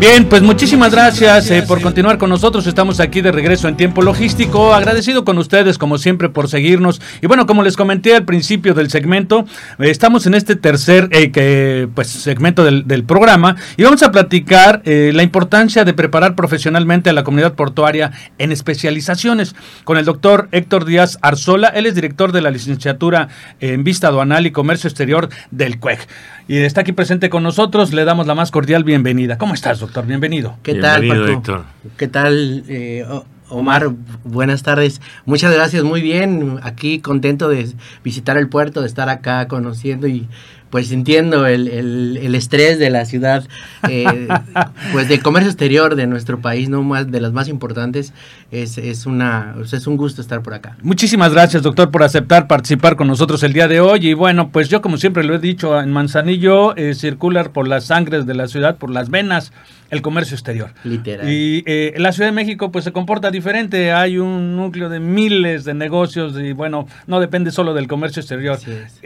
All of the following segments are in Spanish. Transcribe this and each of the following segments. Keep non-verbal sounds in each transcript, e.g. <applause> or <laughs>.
Bien, pues muchísimas gracias eh, por continuar con nosotros. Estamos aquí de regreso en tiempo logístico. Agradecido con ustedes, como siempre, por seguirnos. Y bueno, como les comenté al principio del segmento, eh, estamos en este tercer eh, que, pues, segmento del, del, programa y vamos a platicar la importancia de preparar profesionalmente a la comunidad portuaria en especializaciones con el doctor Héctor Díaz Arzola. Él es director de la licenciatura en Vista Aduanal y Comercio Exterior del CUEG y está aquí presente con nosotros. Le damos la más cordial bienvenida. ¿Cómo estás, doctor? Bienvenido. ¿Qué tal, Paco? ¿Qué tal, eh, Omar? Buenas tardes. Muchas gracias, muy bien. Aquí contento de visitar el puerto, de estar acá conociendo y pues entiendo el, el, estrés de la ciudad, eh, <laughs> pues del comercio exterior de nuestro país, no más de las más importantes, es, es una es un gusto estar por acá. Muchísimas gracias, doctor, por aceptar participar con nosotros el día de hoy. Y bueno, pues yo como siempre lo he dicho, en Manzanillo eh, circular por las sangres de la ciudad, por las venas, el comercio exterior. Literal. Y eh, la Ciudad de México pues se comporta diferente, hay un núcleo de miles de negocios y bueno, no depende solo del comercio exterior,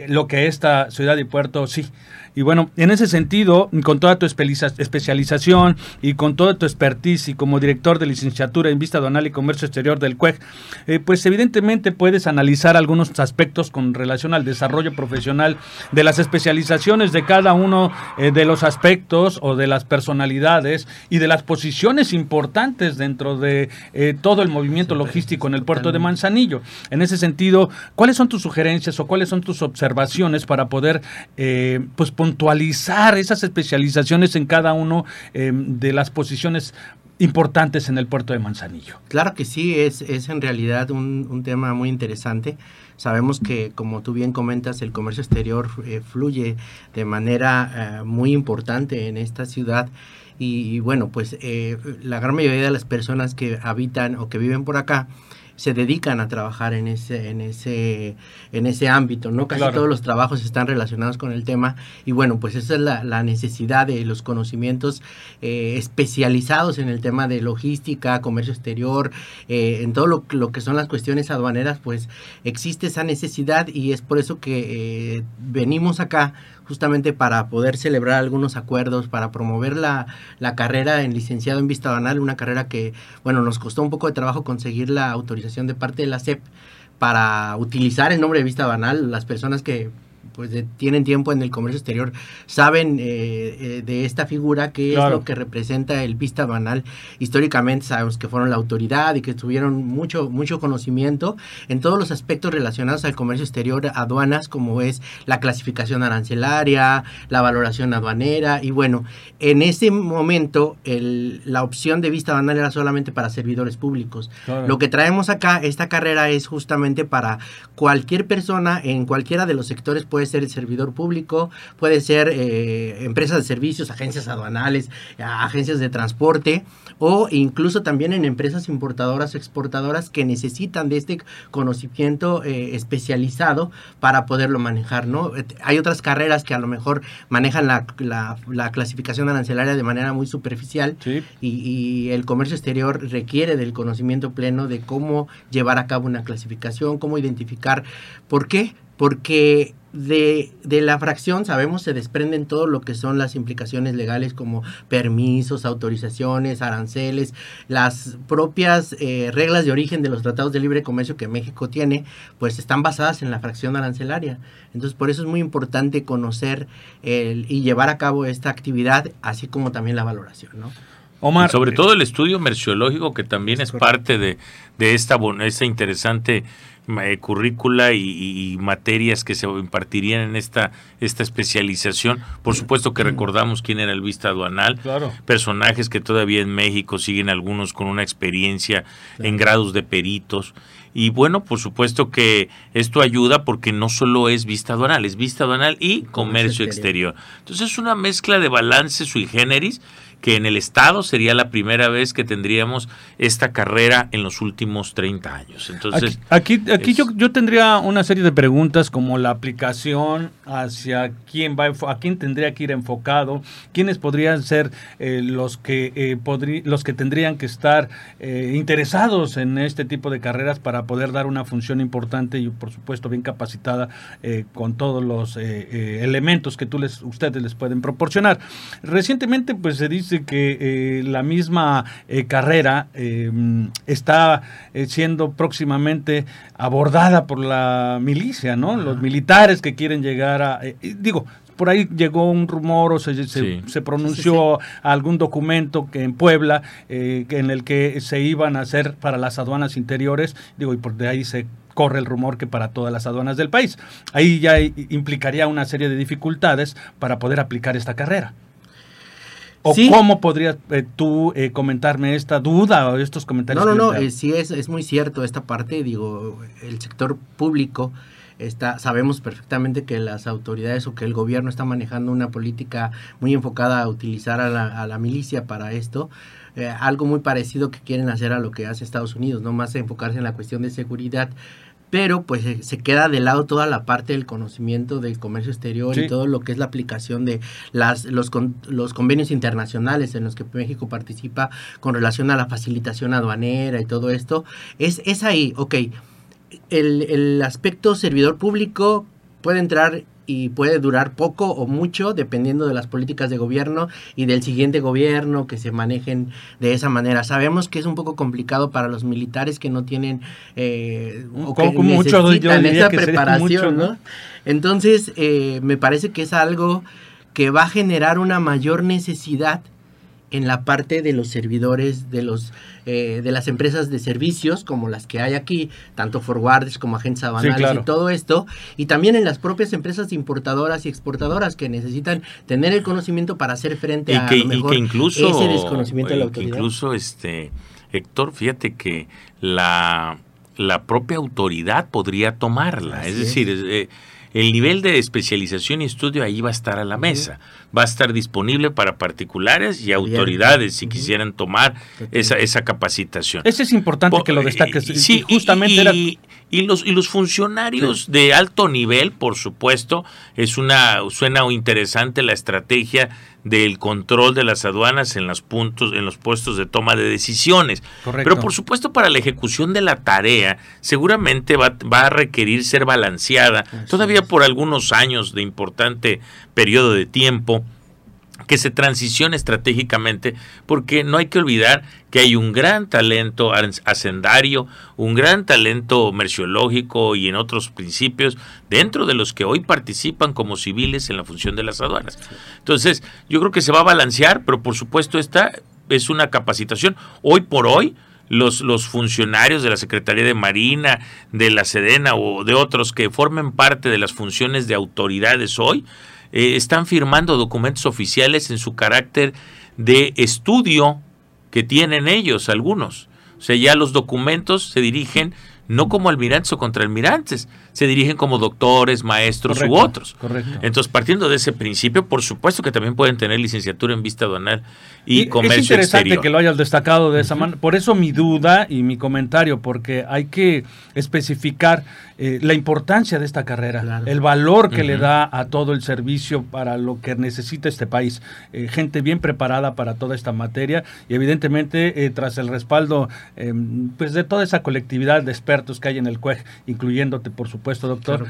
lo que esta ciudad y puerto sí. Y bueno, en ese sentido, con toda tu especialización y con toda tu expertise y como director de licenciatura en Vista Aduanal y Comercio Exterior del CUEG, eh, pues evidentemente puedes analizar algunos aspectos con relación al desarrollo profesional de las especializaciones de cada uno eh, de los aspectos o de las personalidades y de las posiciones importantes dentro de eh, todo el movimiento logístico en el puerto de Manzanillo. En ese sentido, ¿cuáles son tus sugerencias o cuáles son tus observaciones para poder pues puntualizar esas especializaciones en cada uno em, de las posiciones importantes en el puerto de Manzanillo. Claro que sí, es, es en realidad un, tema muy interesante. Sabemos que, como tú bien comentas, el comercio exterior eh, fluye de manera eh, muy importante en esta ciudad. Y, bueno, pues eh, la gran mayoría de las personas que habitan o que viven por acá, se dedican a trabajar en ese, en ese, en ese ámbito, ¿no? Casi todos los trabajos están relacionados con el tema y bueno, pues esa es la, necesidad de los conocimientos eh, especializados en el tema de logística, comercio exterior, eh, en todo lo, lo, que son las cuestiones aduaneras, pues existe esa necesidad y es por eso que eh, venimos acá justamente para poder celebrar algunos acuerdos, para promover la, la carrera en licenciado en vista banal, una carrera que, bueno, nos costó un poco de trabajo conseguir la autorización de parte de la SEP para utilizar el nombre de vista banal. Las personas que pues tienen tiempo en el comercio exterior saben eh, eh, de esta figura que es lo que representa el vista banal. Históricamente sabemos que fueron la autoridad y que tuvieron mucho mucho conocimiento en todos los aspectos relacionados al comercio exterior aduanas como es la clasificación arancelaria la valoración aduanera. Y bueno en ese momento el, la opción de vista banal era solamente para servidores públicos. Lo que traemos acá esta carrera es justamente para cualquier persona en cualquiera de los sectores puede ser el servidor público, puede ser eh, empresas de servicios, agencias aduanales, agencias de transporte o incluso también en empresas importadoras o exportadoras que necesitan de este conocimiento eh, especializado para poderlo manejar, ¿no? Hay otras carreras que a lo mejor manejan la, la, clasificación arancelaria de manera muy superficial y, y el comercio exterior requiere del conocimiento pleno de cómo llevar a cabo una clasificación, cómo identificar. ¿Por qué? Porque de, de, la fracción, sabemos, se desprenden todo lo que son las implicaciones legales como permisos, autorizaciones, aranceles, las propias eh, reglas de origen de los tratados de libre comercio que México tiene, pues están basadas en la fracción arancelaria. Entonces, por eso es muy importante conocer el, y llevar a cabo esta actividad, así como también la valoración, ¿no? Omar, sobre todo el estudio merciológico que también es, parte de, de esta, esta interesante eh, currícula y, materias que se impartirían en esta, esta especialización. Por supuesto que recordamos quién era el vista aduanal, personajes que todavía en México siguen algunos con una experiencia en grados de peritos. Y bueno, por supuesto que esto ayuda porque no solo es vista aduanal, es vista aduanal y comercio, exterior. Entonces es una mezcla de balance sui generis que en el Estado sería la primera vez que tendríamos esta carrera en los últimos 30 años. Entonces, aquí, aquí, yo, yo, tendría una serie de preguntas como la aplicación hacia quién va a quién tendría que ir enfocado, quiénes podrían ser eh, los que eh, los que tendrían que estar eh, interesados en este tipo de carreras para poder dar una función importante y por supuesto bien capacitada eh, con todos los elementos que tú les ustedes les pueden proporcionar. Recientemente pues se dice que eh, la misma eh, carrera eh, está siendo próximamente abordada por la milicia, ¿no? Los militares que quieren llegar a... digo, por ahí llegó un rumor o se, se, pronunció algún documento que en Puebla en el que se iban a hacer para las aduanas interiores, digo, y por de ahí se corre el rumor que para todas las aduanas del país. Ahí ya implicaría una serie de dificultades para poder aplicar esta carrera. ¿O cómo podrías eh, tú eh, comentarme esta duda o estos comentarios? No, no, no, eh, sí es, es muy cierto esta parte, digo, el sector público está, sabemos perfectamente que las autoridades o que el gobierno está manejando una política muy enfocada a utilizar a la, a la milicia para esto, algo muy parecido que quieren hacer a lo que hace Estados Unidos, no más enfocarse en la cuestión de seguridad pero pues se queda de lado toda la parte del conocimiento del comercio exterior y todo lo que es la aplicación de las, los, los convenios internacionales en los que México participa con relación a la facilitación aduanera y todo esto. Es, es ahí, ok, el, el aspecto servidor público puede entrar y puede durar poco o mucho dependiendo de las políticas de gobierno y del siguiente gobierno que se manejen de esa manera. Sabemos que es un poco complicado para los militares que no tienen eh, o que necesitan esa preparación, ¿no? Entonces, eh, me parece que es algo que va a generar una mayor necesidad en la parte de los servidores de los eh, de las empresas de servicios como las que hay aquí tanto forwarders como agentes aduanales y todo esto y también en las propias empresas importadoras y exportadoras que necesitan tener el conocimiento para hacer frente a lo mejor incluso, ese desconocimiento de la autoridad. incluso este Héctor fíjate que la la propia autoridad podría tomarla. Es decir eh, el nivel de especialización y estudio ahí va a estar a la mesa, va a estar disponible para particulares y autoridades si quisieran tomar esa, esa capacitación. Eso es importante que lo destaques. Sí, justamente y, los, y los funcionarios de alto nivel, por supuesto, es una suena interesante la estrategia del control de las aduanas en los puntos, en los puestos de toma de decisiones. Pero por supuesto para la ejecución de la tarea seguramente va, va a requerir ser balanceada. Todavía por algunos años de importante periodo de tiempo que se transicione estratégicamente, porque no hay que olvidar que hay un gran talento hacendario, un gran talento merciológico y en otros principios dentro de los que hoy participan como civiles en la función de las aduanas. Entonces, yo creo que se va a balancear, pero por supuesto esta es una capacitación. Hoy por hoy, los, los, funcionarios de la Secretaría de Marina, de la Sedena o de otros que formen parte de las funciones de autoridades hoy, eh, están firmando documentos oficiales en su carácter de estudio que tienen ellos, algunos. O sea, ya los documentos se dirigen no como almirantes o contraalmirantes, se dirigen como doctores, maestros u otros. Correcto. Entonces, partiendo de ese principio, por supuesto que también pueden tener licenciatura en vista aduanal y, comercio Es interesante que lo hayas destacado de esa manera. Por eso mi duda y mi comentario, porque hay que especificar eh, la importancia de esta carrera, el valor que le da a todo el servicio para lo que necesita este país. Eh, gente bien preparada para toda esta materia y evidentemente eh, tras el respaldo pues de toda esa colectividad de expertos que hay en el CUEG, incluyéndote por supuesto doctor,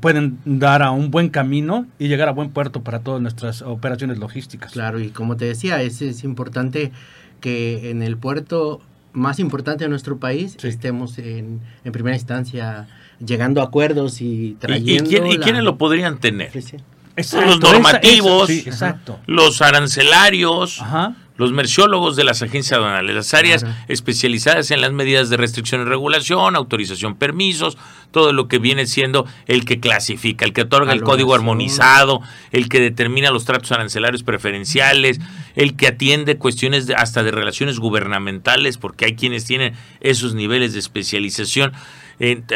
pueden dar a un buen camino y llegar a buen puerto para todas nuestras operaciones logísticas. Claro, y como te decía, es, es importante que en el puerto más importante de nuestro país estemos en, en primera instancia llegando a acuerdos y trayendo. ¿Y, quiénes lo podrían tener? los normativos, los arancelarios, los merciólogos de las agencias aduanales, las áreas especializadas en las medidas de restricción y regulación, autorización, permisos, todo lo que viene siendo el que clasifica, el que otorga el código armonizado, el que determina los tratos arancelarios preferenciales, el que atiende cuestiones hasta de relaciones gubernamentales, porque hay quienes tienen esos niveles de especialización.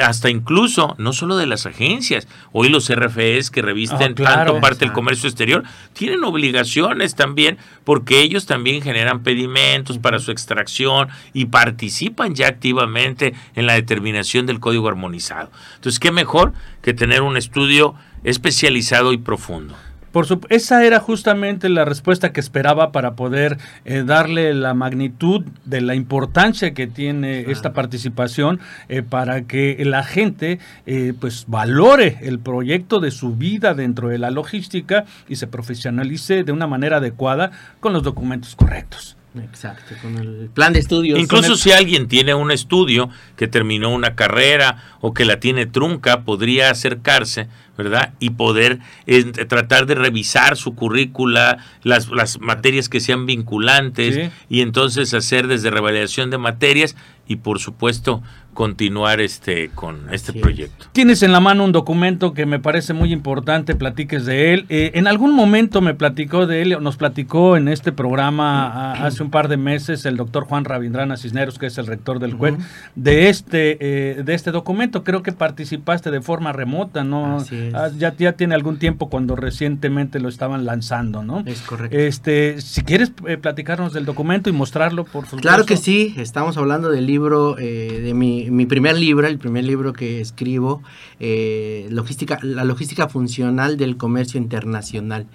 Hasta incluso, no solo de las agencias, hoy los RFEs que revisten Ah, claro. tanto parte del comercio exterior, tienen obligaciones también, porque ellos también generan pedimentos para su extracción y participan ya activamente en la determinación del código armonizado. Entonces, ¿qué mejor que tener un estudio especializado y profundo? Por su- esa era justamente la respuesta que esperaba para poder eh, darle la magnitud de la importancia que tiene esta participación eh, para que la gente eh, pues valore el proyecto de su vida dentro de la logística y se profesionalice de una manera adecuada con los documentos correctos. Exacto, con el plan de estudios. Incluso el- si alguien tiene un estudio que terminó una carrera o que la tiene trunca, podría acercarse, ¿verdad? Y poder eh, tratar de revisar su currícula, las, las materias que sean vinculantes Sí. y entonces hacer desde revalidación de materias y por supuesto continuar este con este Así es. proyecto. Tienes en la mano un documento que me parece muy importante, platiques de él. Eh, en algún momento me platicó de él, nos platicó en este programa a- hace un par de meses el doctor Juan Rabindrana Cisneros, que es el rector del CUET, de este eh, de este documento. Creo que participaste de forma remota, ¿no? Así es. Ah, ya, ya tiene algún tiempo cuando recientemente lo estaban lanzando, ¿no? Es correcto. Este, si quieres eh, platicarnos del documento y mostrarlo, por favor. Claro que sí, estamos hablando del libro, eh, de mi, mi primer libro, el primer libro que escribo, eh, logística, la logística funcional del comercio internacional.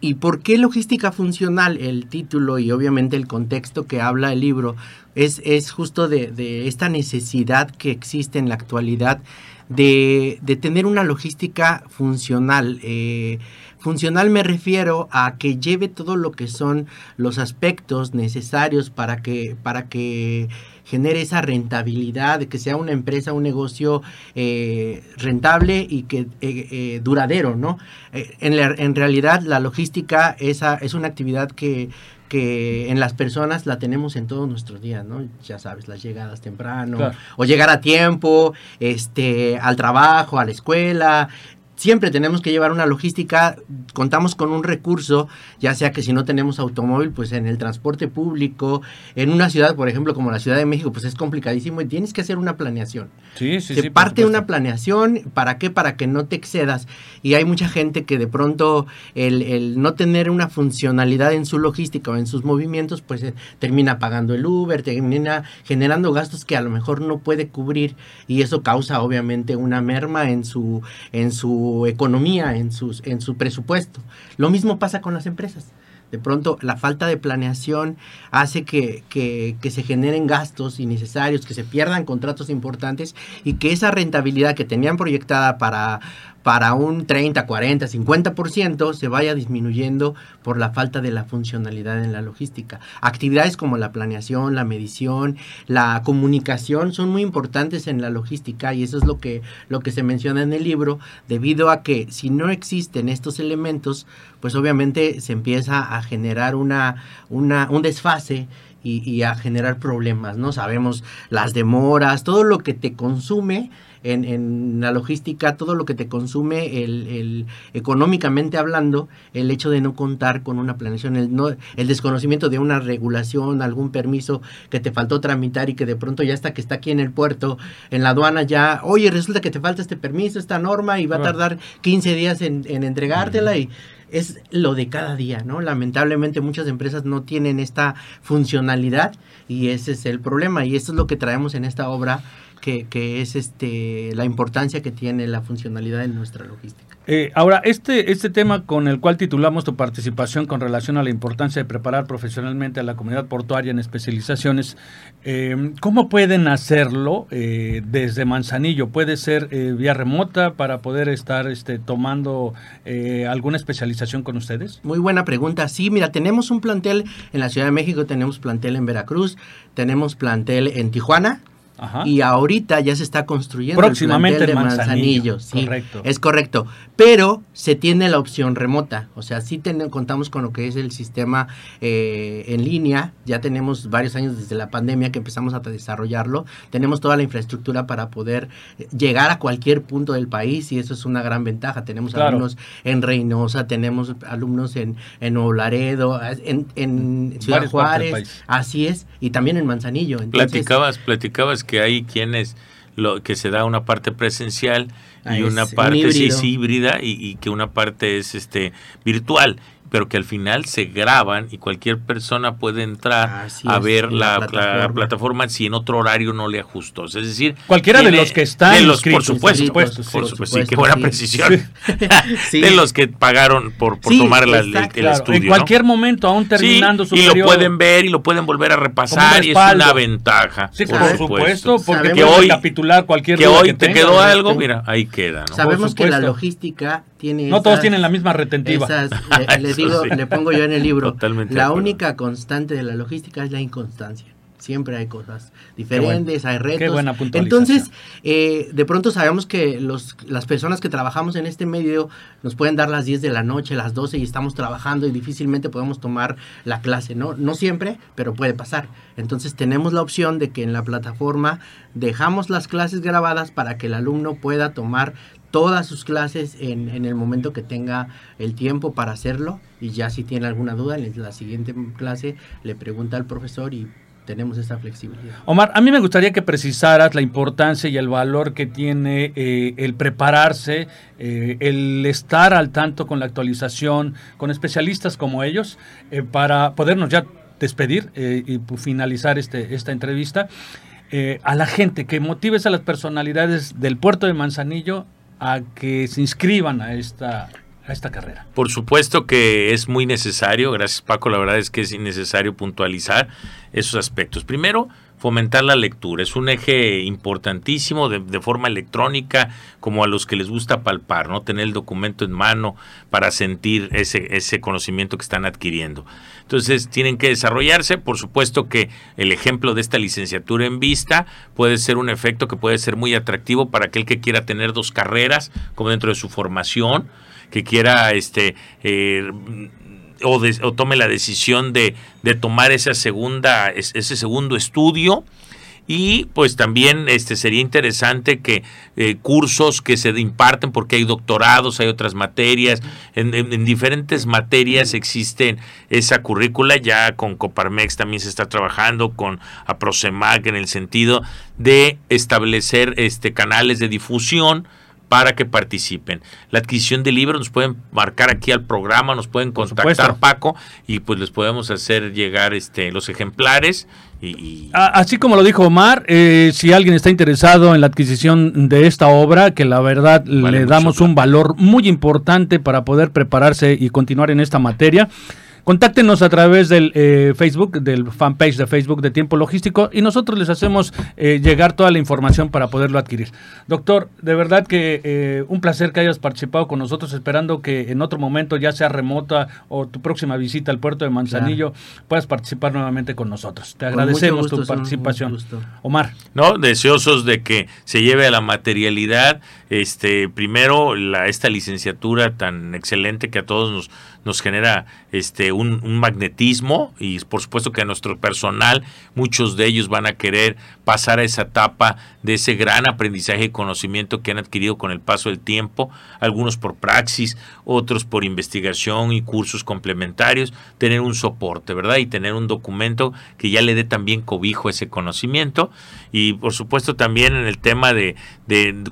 ¿Y por qué logística funcional? El título y obviamente el contexto que habla el libro es, es justo de, de esta necesidad que existe en la actualidad de, de tener una logística funcional. eh, funcional me refiero a que lleve todo lo que son los aspectos necesarios para que, para que genere esa rentabilidad, de que sea una empresa, un negocio eh, rentable y que eh, eh, duradero, ¿no? En, la- en realidad la logística esa, es una actividad que, que en las personas la tenemos en todos nuestros días, ¿no? Ya sabes, las llegadas temprano, Claro. o llegar a tiempo, este, al trabajo, a la escuela. Siempre tenemos que llevar una logística, contamos con un recurso, ya sea que si no tenemos automóvil, pues en el transporte público, en una ciudad, por ejemplo, como la Ciudad de México, pues es complicadísimo y tienes que hacer una planeación. Sí, sí, Se sí. parte una planeación, ¿para qué? Para que no te excedas. Y hay mucha gente que de pronto el, el no tener una funcionalidad en su logística o en sus movimientos, pues eh, termina pagando el Uber, termina generando gastos que a lo mejor no puede cubrir y eso causa obviamente una merma en su, en su economía, en, sus, en su presupuesto. Lo mismo pasa con las empresas. De pronto la falta de planeación hace que, que, que se generen gastos innecesarios, que se pierdan contratos importantes y que esa rentabilidad que tenían proyectada para, para un 30, 40, 50% se vaya disminuyendo por la falta de la funcionalidad en la logística. Actividades como la planeación, la medición, la comunicación son muy importantes en la logística y eso es lo que, lo que se menciona en el libro, debido a que si no existen estos elementos, pues obviamente se empieza a generar una, una, un desfase y, y a generar problemas, ¿no? Sabemos las demoras, todo lo que te consume en, en la logística, todo lo que te consume el, el- económicamente hablando, el hecho de no contar con una planeación, el, no, el desconocimiento de una regulación, algún permiso que te faltó tramitar y que de pronto ya está que está aquí en el puerto, en la aduana ya, oye, resulta que te falta este permiso, esta norma y va a tardar 15 días en, en entregártela y es lo de cada día, ¿no? Lamentablemente muchas empresas no tienen esta funcionalidad y ese es el problema y esto es lo que traemos en esta obra que, que es este la importancia que tiene la funcionalidad en nuestra logística. Eh, ahora, este, este tema con el cual titulamos tu participación con relación a la importancia de preparar profesionalmente a la comunidad portuaria en especializaciones, eh, ¿cómo pueden hacerlo eh, desde Manzanillo? ¿Puede ser eh, vía remota para poder estar este, tomando alguna especialización con ustedes? Muy buena pregunta. Sí, mira, tenemos un plantel en la Ciudad de México, tenemos plantel en Veracruz, tenemos plantel en Tijuana. Ajá. Y ahorita ya se está construyendo Próximamente el plantel de Manzanillo, Manzanillo. sí, correcto. Es correcto. Pero se tiene la opción remota. O sea, sí ten- contamos con lo que es el sistema eh, en línea. Ya tenemos varios años desde la pandemia que empezamos a desarrollarlo. Tenemos toda la infraestructura para poder llegar a cualquier punto del país y eso es una gran ventaja. Tenemos Claro. alumnos en Reynosa, tenemos alumnos en, en Nuevo Laredo, en, en Ciudad Juárez. Así es. Y también en Manzanillo. Entonces, Platicabas, platicabas que hay quienes lo que se da una parte presencial y una un parte sí, híbrido. es híbrida y, y que una parte es este virtual pero que al final se graban y cualquier persona puede entrar Así a es, ver la, la la plataforma. si en otro horario no le ajustó. Es decir, Cualquiera de los que están de los, por supuesto, por sí, supuesto, por sí, qué supuesto, buena sí. precisión. Sí. <laughs> De los que pagaron por, por Sí, tomar la- el, el Claro, estudio. en ¿no? cualquier momento, aún terminando Sí, su y lo periodo. pueden ver y lo pueden volver a repasar y es una ventaja. Sí, por, supuesto, porque que hoy- recapitular cualquier Que hoy que te tenga. quedó algo, mira, ahí queda. ¿no? Sabemos que la logística tiene. No todos tienen la misma retentiva. esas- <laughs> le, digo, sí. le pongo yo en el libro. Totalmente la única constante de la logística es la inconstancia. Siempre hay cosas diferentes, hay retos. Qué buena puntualización. Entonces, eh, de pronto sabemos que los, las personas que trabajamos en este medio nos pueden dar las 10 de la noche, las 12 y estamos trabajando y difícilmente podemos tomar la clase, ¿no? No siempre, pero puede pasar. Entonces tenemos la opción de que en la plataforma dejamos las clases grabadas para que el alumno pueda tomar todas sus clases en, el momento que tenga el tiempo para hacerlo y ya si tiene alguna duda en la siguiente clase le pregunta al profesor y tenemos esa flexibilidad. Omar, a mí me gustaría que precisaras la importancia y el valor que tiene eh, el prepararse, eh, el estar al tanto con la actualización, con especialistas como ellos, eh, para podernos ya despedir y finalizar este, esta entrevista. a la gente, que motives a las personalidades del puerto de Manzanillo a que se inscriban a esta, a esta carrera. Por supuesto que es muy necesario, gracias Paco, la verdad es que es innecesario puntualizar esos aspectos. Primero, fomentar la lectura, es un eje importantísimo de, forma electrónica, como a los que les gusta palpar, ¿no? Tener el documento en mano para sentir ese, ese conocimiento que están adquiriendo. Entonces, tienen que desarrollarse, por supuesto que el ejemplo de esta licenciatura en vista puede ser un efecto que puede ser muy atractivo para aquel que quiera tener dos carreras, como dentro de su formación, que quiera este eh, o, tome la decisión de, tomar esa segunda ese segundo estudio. Y pues también este sería interesante que eh, cursos que se imparten porque hay doctorados hay otras materias. En, diferentes materias existen esa currícula. Ya con Coparmex también se está trabajando con Aprosemac en el sentido de establecer este canales de difusión para que participen. La adquisición de libros nos pueden marcar aquí al programa, nos pueden contactar Paco y pues les podemos hacer llegar este los ejemplares y, y... así como lo dijo Omar, eh, si alguien está interesado en la adquisición de esta obra, que la verdad vale le damos un valor muy importante para poder prepararse y continuar en esta materia. Contáctenos a través del eh, Facebook, del fanpage de Facebook de Tiempo Logístico y nosotros les hacemos eh, llegar toda la información para poderlo adquirir. Doctor, de verdad que eh, un placer que hayas participado con nosotros, esperando que en otro momento, ya sea remota o tu próxima visita al puerto de Manzanillo, claro. puedas participar nuevamente con nosotros. Te agradecemos gusto, tu participación. Omar. No, deseosos de que se lleve a la materialidad, este, primero la, esta licenciatura tan excelente que a todos nos nos genera este un, magnetismo y por supuesto que a nuestro personal muchos de ellos van a querer pasar a esa etapa de ese gran aprendizaje y conocimiento que han adquirido con el paso del tiempo, algunos por praxis, otros por investigación y cursos complementarios, tener un soporte, ¿verdad? Y tener un documento que ya le dé también cobijo a ese conocimiento y por supuesto también en el tema de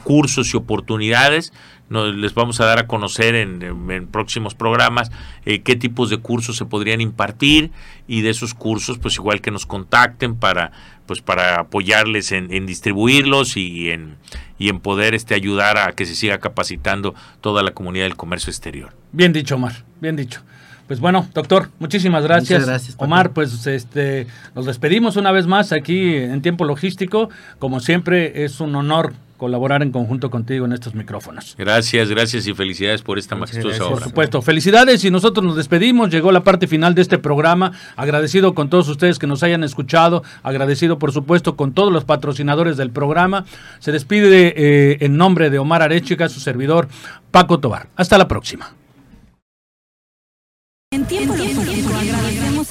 cursos y oportunidades, nos, les vamos a dar a conocer en, en, en próximos programas eh, qué tipos de cursos se podrían impartir y de esos cursos pues igual que nos contacten para pues para apoyarles en, en distribuirlos y en, y en poder este ayudar a que se siga capacitando toda la comunidad del comercio exterior. Bien dicho, Omar, bien dicho. Pues bueno, doctor, muchísimas gracias. Muchas gracias. Omar, pues este nos despedimos una vez más aquí en tiempo logístico. Como siempre, es un honor colaborar en conjunto contigo en estos micrófonos. Gracias, gracias y felicidades por esta majestuosa obra. Por supuesto, felicidades y nosotros nos despedimos. Llegó la parte final de este programa. Agradecido con todos ustedes que nos hayan escuchado. Agradecido, por supuesto, con todos los patrocinadores del programa. Se despide eh, en nombre de Omar Arechiga, su servidor Paco Tobar. Hasta la próxima. En tiempo, en tiempo logístico agradecemos